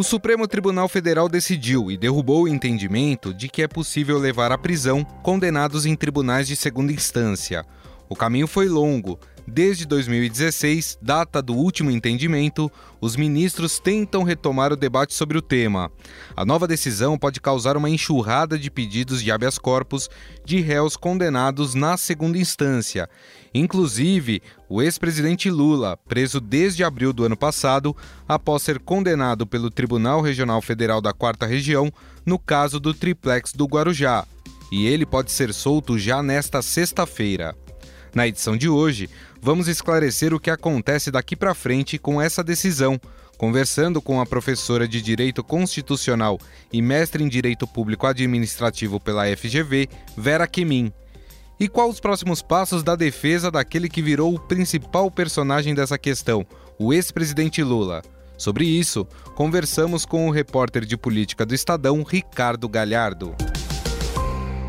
O Supremo Tribunal Federal decidiu e derrubou o entendimento de que é possível levar à prisão condenados em tribunais de segunda instância. O caminho foi longo, Desde 2016, data do último entendimento, os ministros tentam retomar o debate sobre o tema. A nova decisão pode causar uma enxurrada de pedidos de habeas corpus de réus condenados na segunda instância. Inclusive, o ex-presidente Lula, preso desde abril do ano passado, após ser condenado pelo Tribunal Regional Federal da Quarta Região no caso do triplex do Guarujá. E ele pode ser solto já nesta sexta-feira. Na edição de hoje, vamos esclarecer o que acontece daqui para frente com essa decisão, conversando com a professora de Direito Constitucional e mestre em Direito Público Administrativo pela FGV, Vera Kemin. E quais os próximos passos da defesa daquele que virou o principal personagem dessa questão, o ex-presidente Lula? Sobre isso, conversamos com o repórter de política do Estadão, Ricardo Galhardo.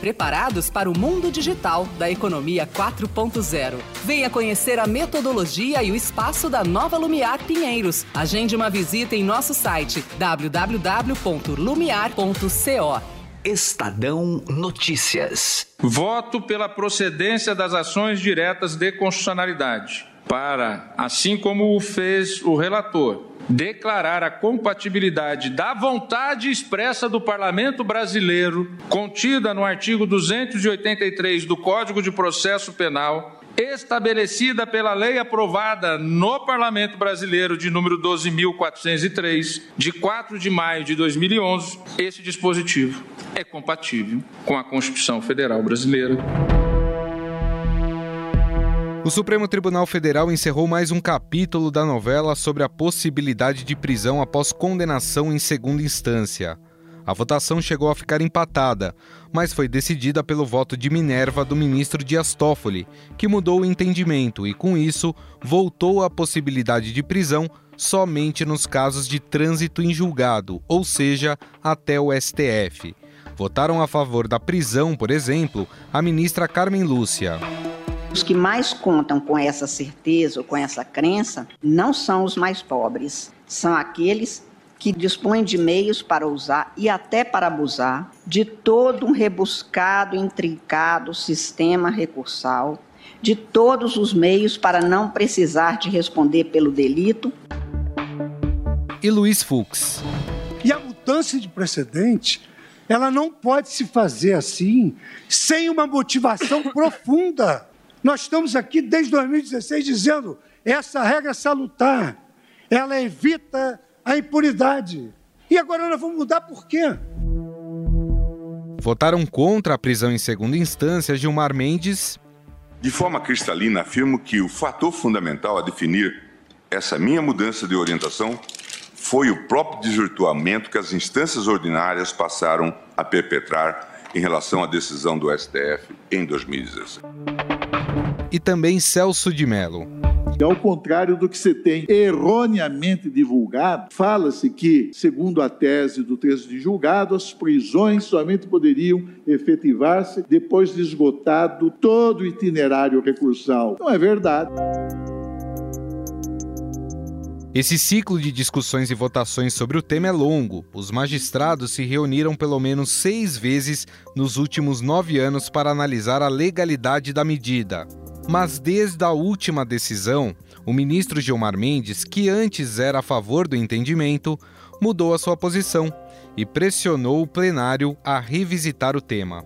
preparados para o mundo digital da economia 4.0. Venha conhecer a metodologia e o espaço da nova Lumiar Pinheiros. Agende uma visita em nosso site www.lumiar.co. Estadão Notícias. Voto pela procedência das ações diretas de constitucionalidade, para, assim como o fez o relator, declarar a compatibilidade da vontade expressa do Parlamento brasileiro, contida no artigo 283 do Código de Processo Penal, estabelecida pela lei aprovada no Parlamento Brasileiro de número 12.403, de 4 de maio de 2011, esse dispositivo é compatível com a Constituição Federal Brasileira. O Supremo Tribunal Federal encerrou mais um capítulo da novela sobre a possibilidade de prisão após condenação em segunda instância. A votação chegou a ficar empatada, mas foi decidida pelo voto de Minerva do ministro Dias Toffoli, que mudou o entendimento e, com isso, voltou a possibilidade de prisão somente nos casos de trânsito em julgado, ou seja, até o STF. Votaram a favor da prisão, por exemplo, a ministra Carmen Lúcia. Os que mais contam com essa certeza ou com essa crença não são os mais pobres, são aqueles que dispõe de meios para usar e até para abusar de todo um rebuscado, intrincado sistema recursal, de todos os meios para não precisar de responder pelo delito. E Luiz Fux. E a mudança de precedente, ela não pode se fazer assim, sem uma motivação profunda. Nós estamos aqui desde 2016 dizendo essa regra salutar, ela evita a impunidade. E agora nós vamos mudar por quê? Votaram contra a prisão em segunda instância Gilmar Mendes. De forma cristalina, afirmo que o fator fundamental a definir essa minha mudança de orientação foi o próprio desvirtuamento que as instâncias ordinárias passaram a perpetrar em relação à decisão do STF em 2016. E também Celso de Mello. Ao contrário do que você tem erroneamente divulgado, fala-se que, segundo a tese do texto de julgado, as prisões somente poderiam efetivar-se depois de esgotado todo o itinerário recursal. Não é verdade. Esse ciclo de discussões e votações sobre o tema é longo. Os magistrados se reuniram pelo menos seis vezes nos últimos nove anos para analisar a legalidade da medida. Mas desde a última decisão, o ministro Gilmar Mendes, que antes era a favor do entendimento, mudou a sua posição e pressionou o plenário a revisitar o tema.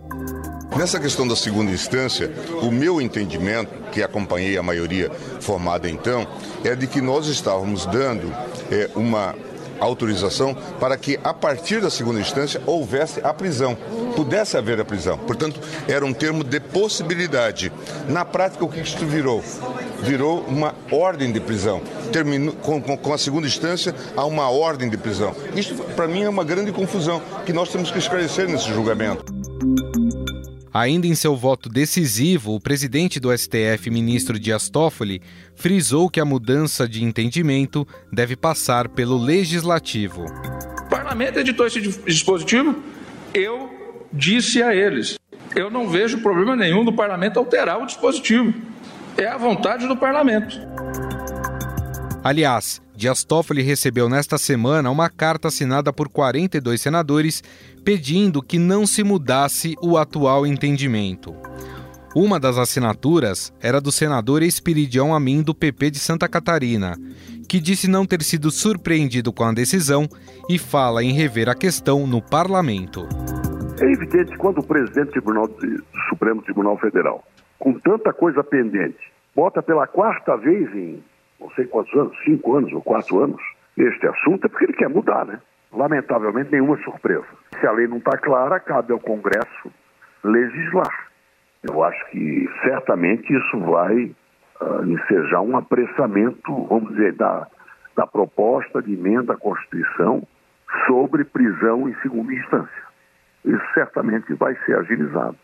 Nessa questão da segunda instância, o meu entendimento, que acompanhei a maioria formada então, é de que nós estávamos dando é, uma autorização para que, a partir da segunda instância, houvesse a prisão, pudesse haver a prisão. Portanto, era um termo de possibilidade. Na prática, o que isso virou? Virou uma ordem de prisão. Terminou, com, com, com a segunda instância, há uma ordem de prisão. Isso, para mim, é uma grande confusão que nós temos que esclarecer nesse julgamento. Ainda em seu voto decisivo, o presidente do STF, ministro Dias Toffoli, frisou que a mudança de entendimento deve passar pelo legislativo. O parlamento editou esse dispositivo, eu disse a eles: eu não vejo problema nenhum do parlamento alterar o dispositivo. É a vontade do parlamento. Aliás, Dias Toffoli recebeu nesta semana uma carta assinada por 42 senadores pedindo que não se mudasse o atual entendimento. Uma das assinaturas era do senador Espiridião Amin do PP de Santa Catarina, que disse não ter sido surpreendido com a decisão e fala em rever a questão no parlamento. É evidente que quando o presidente do, Tribunal, do Supremo Tribunal Federal, com tanta coisa pendente, bota pela quarta vez em não sei quantos anos, cinco anos ou quatro anos, este assunto, é porque ele quer mudar, né? Lamentavelmente, nenhuma surpresa. Se a lei não está clara, cabe ao Congresso legislar. Eu acho que certamente isso vai uh, ensejar um apressamento, vamos dizer, da, da proposta de emenda à Constituição sobre prisão em segunda instância. Isso certamente vai ser agilizado.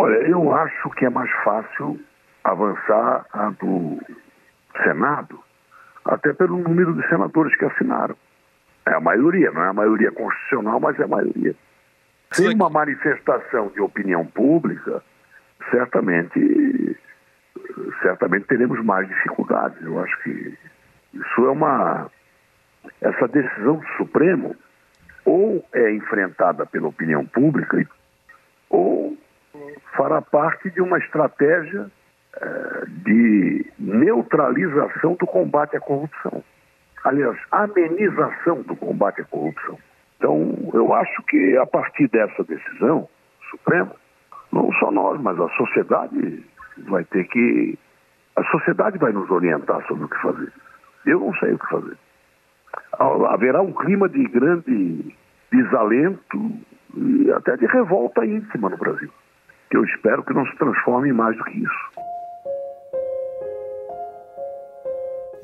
Olha, eu acho que é mais fácil avançar a do Senado, até pelo número de senadores que assinaram. É a maioria, não é a maioria constitucional, mas é a maioria. Sem uma manifestação de opinião pública, certamente, certamente teremos mais dificuldades. Eu acho que isso é uma. Essa decisão do Supremo ou é enfrentada pela opinião pública ou fará parte de uma estratégia eh, de neutralização do combate à corrupção. Aliás, amenização do combate à corrupção. Então, eu acho que a partir dessa decisão suprema, não só nós, mas a sociedade vai ter que. A sociedade vai nos orientar sobre o que fazer. Eu não sei o que fazer. Haverá um clima de grande desalento e até de revolta íntima no Brasil, que eu espero que não se transforme em mais do que isso.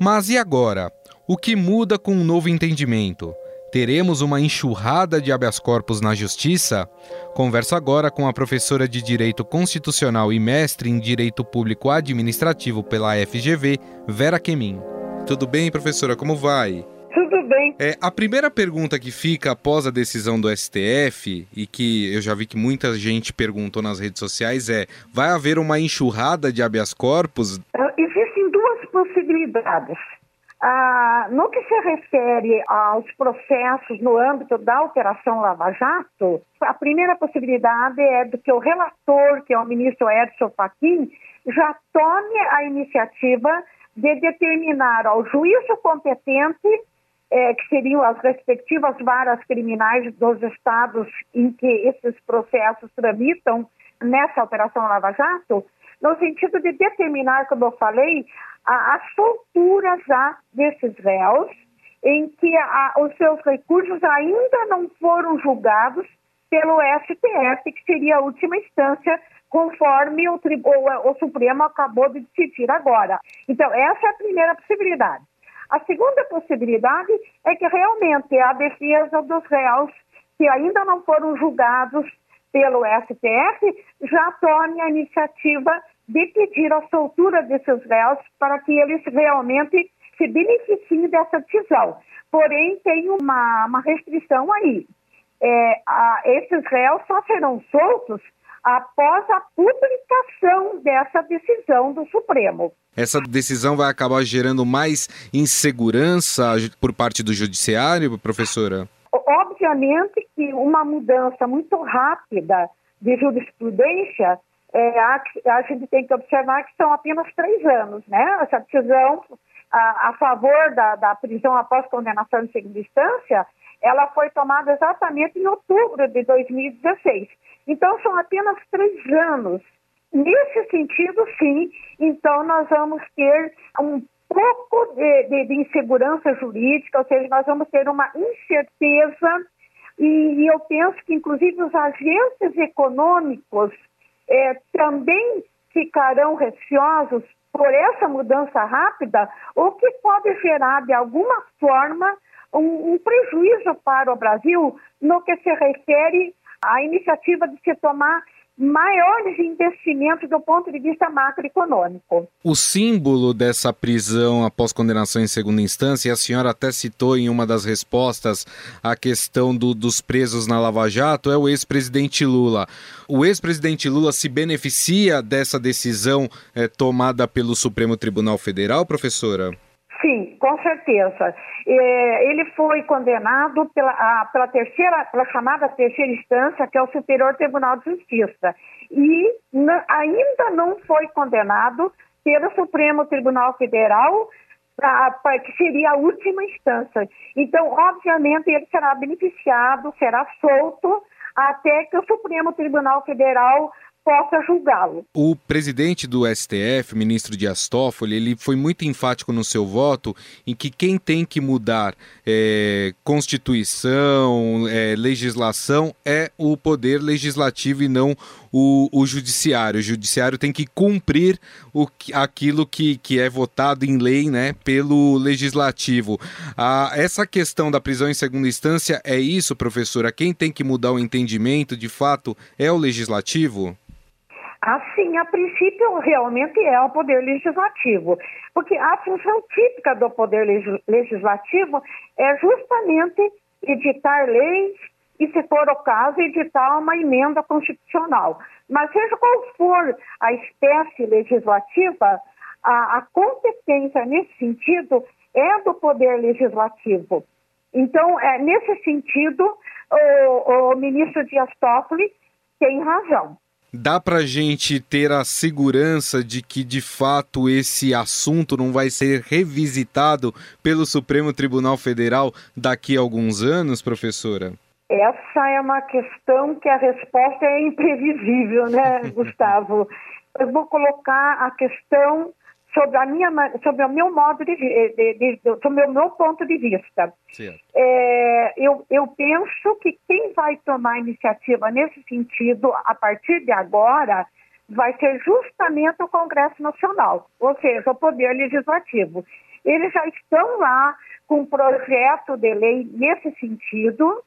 Mas e agora? O que muda com o um novo entendimento? Teremos uma enxurrada de habeas corpus na Justiça? Converso agora com a professora de Direito Constitucional e mestre em Direito Público Administrativo pela FGV, Vera Kemin. Tudo bem, professora? Como vai? Tudo bem. É, a primeira pergunta que fica após a decisão do STF, e que eu já vi que muita gente perguntou nas redes sociais, é: vai haver uma enxurrada de habeas corpus? Existem duas possibilidades. Ah, no que se refere aos processos no âmbito da Operação Lava Jato, a primeira possibilidade é de que o relator, que é o ministro Edson Fachin, já tome a iniciativa de determinar ao juízo competente, eh, que seriam as respectivas varas criminais dos estados em que esses processos tramitam nessa Operação Lava Jato, no sentido de determinar, como eu falei, a, a já desses réus, em que a, os seus recursos ainda não foram julgados pelo STF, que seria a última instância, conforme o, o, o Supremo acabou de decidir agora. Então, essa é a primeira possibilidade. A segunda possibilidade é que realmente a defesa dos réus que ainda não foram julgados pelo STF já tome a iniciativa de pedir a soltura desses réus para que eles realmente se beneficiem dessa decisão. Porém, tem uma, uma restrição aí. É, a, esses réus só serão soltos após a publicação dessa decisão do Supremo. Essa decisão vai acabar gerando mais insegurança por parte do Judiciário, professora? Obviamente que uma mudança muito rápida de jurisprudência é, a, a, gente tem que observar que são apenas três anos, né? Essa decisão a, a favor da, da, prisão após condenação em segunda instância, ela foi tomada exatamente em outubro de 2016. Então, são apenas três anos. Nesse sentido, sim, então nós vamos ter um pouco de, de, de insegurança jurídica, ou seja, nós vamos ter uma incerteza e, e eu penso que, inclusive, os agentes econômicos é, também ficarão receosos por essa mudança rápida, o que pode gerar, de alguma forma, um, um prejuízo para o Brasil no que se refere à iniciativa de se tomar maiores investimentos do ponto de vista macroeconômico. O símbolo dessa prisão após condenação em segunda instância, a senhora até citou em uma das respostas a questão do, dos presos na Lava Jato, é o ex-presidente Lula. O ex-presidente Lula se beneficia dessa decisão é, tomada pelo Supremo Tribunal Federal, professora? Com certeza. É, ele foi condenado pela, a, pela terceira, pela chamada terceira instância, que é o Superior Tribunal de Justiça, e ainda não foi condenado pelo Supremo Tribunal Federal, que seria a última instância. Então, obviamente, ele será beneficiado, será solto até que o Supremo Tribunal Federal possa julgá-lo. O presidente do STF, o ministro Dias Toffoli, ele foi muito enfático no seu voto em que quem tem que mudar é, Constituição, é, legislação, é o poder legislativo e não o, o, judiciário. O judiciário tem que cumprir o, aquilo que, que é votado em lei né, pelo legislativo. Ah, essa questão da prisão em segunda instância é isso, professora? Quem tem que mudar o entendimento, de fato, é o legislativo? Assim, a princípio, realmente é o poder legislativo, porque a função típica do poder legislativo é justamente editar leis e, se for o caso, editar uma emenda constitucional. Mas seja qual for a espécie legislativa, a, a competência nesse sentido é do poder legislativo. Então, é, nesse sentido, o, o ministro Dias Toffoli tem razão dá para a gente ter a segurança de que, de fato, esse assunto não vai ser revisitado pelo Supremo Tribunal Federal daqui a alguns anos, professora? Essa é uma questão que a resposta é imprevisível, né, Gustavo? Eu vou colocar a questão sobre, a minha, sobre o meu modo de, de, de, de sobre o meu ponto de vista. É, eu, eu penso que quem vai tomar iniciativa nesse sentido, a partir de agora, vai ser justamente o Congresso Nacional, ou seja, o Poder Legislativo. Eles já estão lá com um projeto de lei nesse sentido,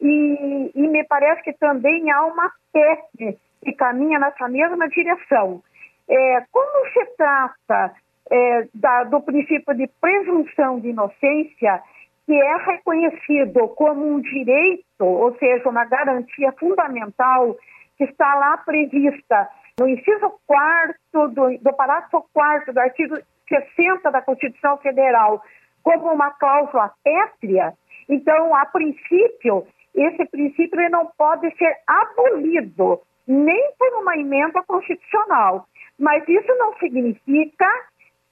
e, e me parece que também há uma PEC que caminha nessa mesma direção. É, como se trata é, da, do princípio de presunção de inocência, que é reconhecido como um direito, ou seja, uma garantia fundamental que está lá prevista no inciso 4 do, do parágrafo 4 do artigo 60 da Constituição Federal como uma cláusula pétrea, então, a princípio, esse princípio não pode ser abolido nem por uma emenda constitucional. Mas isso não significa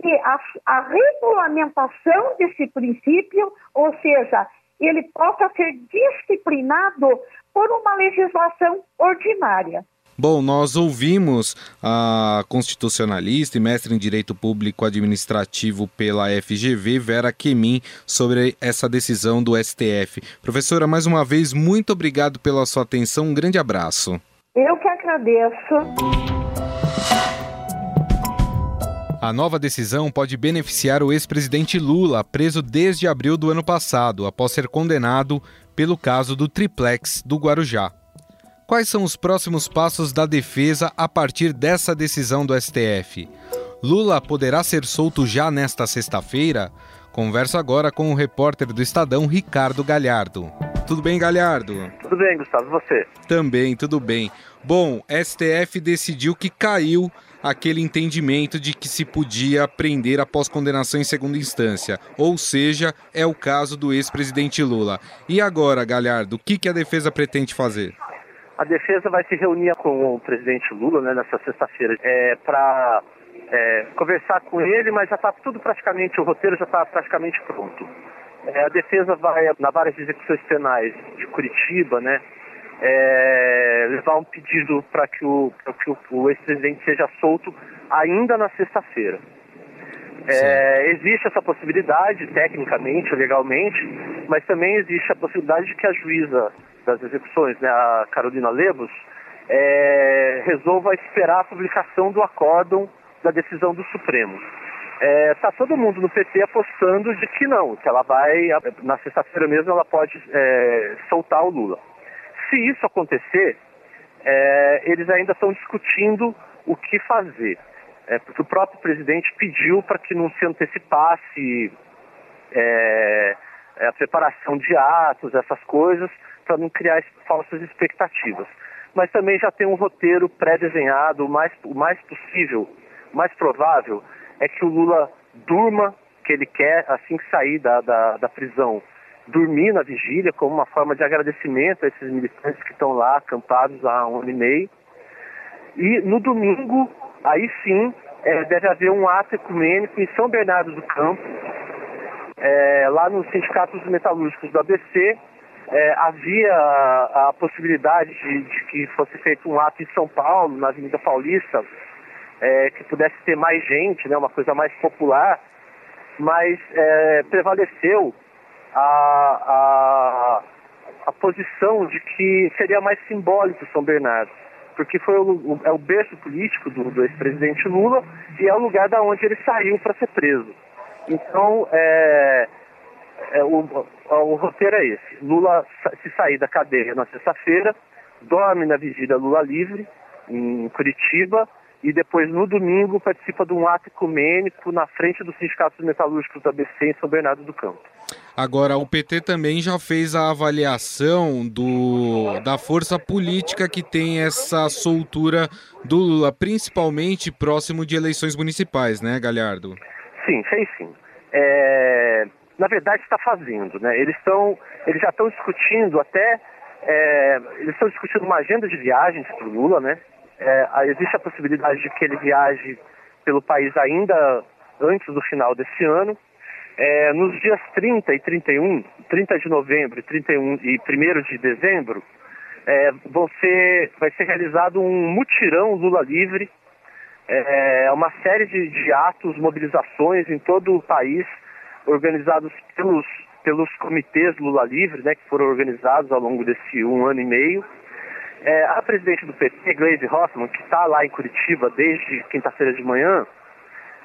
que a, a regulamentação desse princípio, ou seja, ele possa ser disciplinado por uma legislação ordinária. Bom, nós ouvimos a constitucionalista e mestre em Direito Público Administrativo pela FGV, Vera Quemin, sobre essa decisão do STF. Professora, mais uma vez, muito obrigado pela sua atenção. Um grande abraço. Eu que agradeço. A nova decisão pode beneficiar o ex-presidente Lula, preso desde abril do ano passado, após ser condenado pelo caso do triplex do Guarujá. Quais são os próximos passos da defesa a partir dessa decisão do STF? Lula poderá ser solto já nesta sexta-feira? Converso agora com o repórter do Estadão, Ricardo Galhardo. Tudo bem, Galhardo? Tudo bem, Gustavo. E você? Também, tudo bem. Bom, STF decidiu que caiu aquele entendimento de que se podia prender após condenação em segunda instância. Ou seja, é o caso do ex-presidente Lula. E agora, Galhardo, o que, que a defesa pretende fazer? A defesa vai se reunir com o presidente Lula né, nessa sexta-feira é, para é, conversar com ele, mas já está tudo praticamente, o roteiro já está praticamente pronto. É, a defesa vai na de execuções penais de Curitiba, né, é, levar um pedido para que o, que o, o ex-presidente seja solto ainda na sexta-feira. É, existe essa possibilidade, tecnicamente, legalmente, mas também existe a possibilidade de que a juíza das execuções, né, a Carolina Lebos, é, resolva esperar a publicação do acórdão da decisão do Supremo. Está é, tá todo mundo no PT apostando de que não, que ela vai, na sexta-feira mesmo, ela pode é, soltar o Lula. Se isso acontecer, é, eles ainda estão discutindo o que fazer. É, porque o próprio presidente pediu para que não se antecipasse é, a preparação de atos, essas coisas, para não criar falsas expectativas. Mas também já tem um roteiro pré-desenhado, o mais, o mais possível, o mais provável é que o Lula durma, que ele quer, assim que sair da, da, da prisão, dormir na vigília como uma forma de agradecimento a esses militantes que estão lá acampados há um ano e meio. E no domingo, aí sim, é, deve haver um ato ecumênico em São Bernardo do Campo, é, lá no Sindicato dos Metalúrgicos do ABC, é, havia a, a possibilidade de, de, que fosse feito um ato em São Paulo, na Avenida Paulista, é, que pudesse ter mais gente, né, uma coisa mais popular, mas é, prevaleceu a, a, a, posição de que seria mais simbólico São Bernardo, porque foi o, o é o berço político do, do ex-presidente Lula e é o lugar da onde ele saiu para ser preso. Então, é, é, o, o, roteiro é esse. Lula se sair da cadeia na sexta-feira, dorme na vigília Lula livre, em Curitiba, e depois no domingo participa de um ato ecumênico na frente dos sindicatos metalúrgicos da BC em São Bernardo do Campo. Agora, o PT também já fez a avaliação do, da força política que tem essa soltura do Lula, principalmente próximo de eleições municipais, né, Galhardo? Sim, fez sim. É, na verdade, está fazendo, né? Eles, estão, eles já estão discutindo até, é, eles estão discutindo uma agenda de viagens para o Lula, né? É, existe a possibilidade de que ele viaje pelo país ainda antes do final desse ano. É, nos dias 30 e 31, 30 de novembro e 31 e 1 de dezembro, é, ser, vai ser realizado um mutirão Lula livre, é, uma série de, de atos, mobilizações em todo o país, organizados pelos, pelos comitês Lula Livre, né, que foram organizados ao longo desse um ano e meio. É, a presidente do PT, Gleisi Hoffmann, que está lá em Curitiba desde quinta-feira de manhã,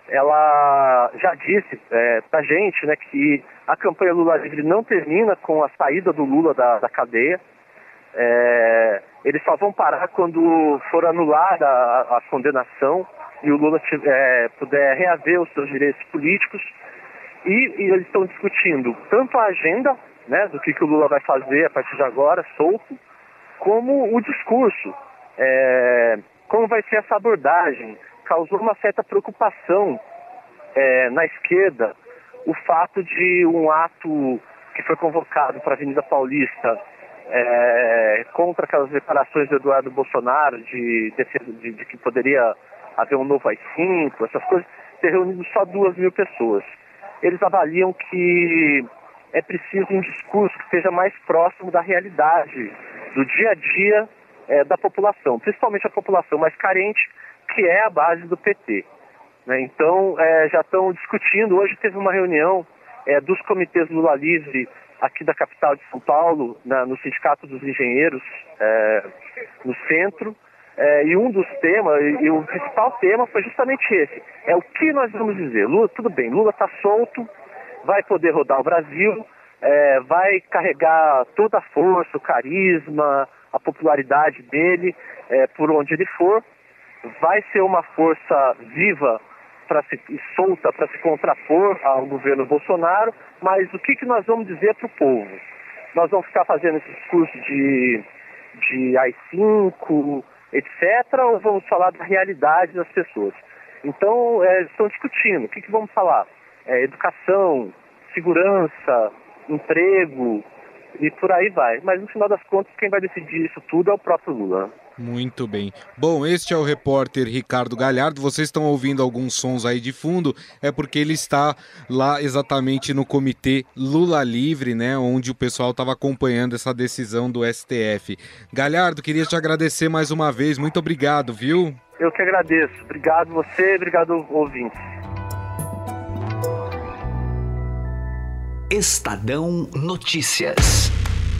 ela já disse é, para a gente né, que a campanha Lula Livre não termina com a saída do Lula da, da cadeia. É, eles só vão parar quando for anulada a, a condenação e o Lula é, puder reaver os seus direitos políticos. E, e eles estão discutindo tanto a agenda né, do que, que o Lula vai fazer a partir de agora, solto, como o discurso, é, como vai ser essa abordagem. Causou uma certa preocupação é, na esquerda o fato de um ato que foi convocado para a Avenida Paulista é, contra aquelas declarações do Eduardo Bolsonaro de, de, de, que poderia haver um novo AI-5, essas coisas, ter reunido só duas mil pessoas. Eles avaliam que é preciso um discurso que seja mais próximo da realidade do dia a dia é, da população, principalmente a população mais carente, que é a base do PT. Né? Então, é, já estão discutindo. Hoje teve uma reunião é, dos comitês Lula Livre aqui da capital de São Paulo, na, no Sindicato dos Engenheiros, é, no centro. É, e um dos temas, e, e, o principal tema foi justamente esse: é o que nós vamos dizer. Lula, tudo bem, Lula está solto, vai poder rodar o Brasil, é, vai carregar toda a força, o carisma, a popularidade dele é, por onde ele for. Vai ser uma força viva para se, solta para se contrapor ao governo Bolsonaro, mas o que, que nós vamos dizer para o povo? Nós vamos ficar fazendo esse discurso de, de AI-5, etc., ou vamos falar da realidade das pessoas? Então, é, estão discutindo. O que, que vamos falar? É, educação, segurança, emprego e por aí vai. Mas no final das contas, quem vai decidir isso tudo é o próprio Lula. Muito bem. Bom, este é o repórter Ricardo Galhardo. Vocês estão ouvindo alguns sons aí de fundo, é porque ele está lá exatamente no comitê Lula Livre, né, onde o pessoal estava acompanhando essa decisão do STF. Galhardo, queria te agradecer mais uma vez. Muito obrigado, viu? Eu que agradeço. Obrigado você, obrigado ouvintes. Estadão Notícias.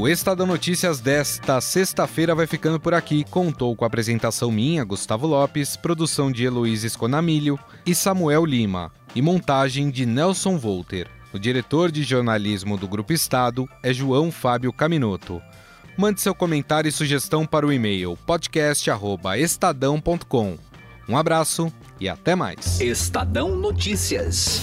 O Estadão Notícias desta sexta-feira vai ficando por aqui. Contou com a apresentação minha, Gustavo Lopes, produção de Heloísa Esconamilho e Samuel Lima, e montagem de Nelson Volter. O diretor de jornalismo do Grupo Estado é João Fábio Caminoto. Mande seu comentário e sugestão para o e-mail podcast@estadão.com. Um abraço e até mais. Estadão Notícias.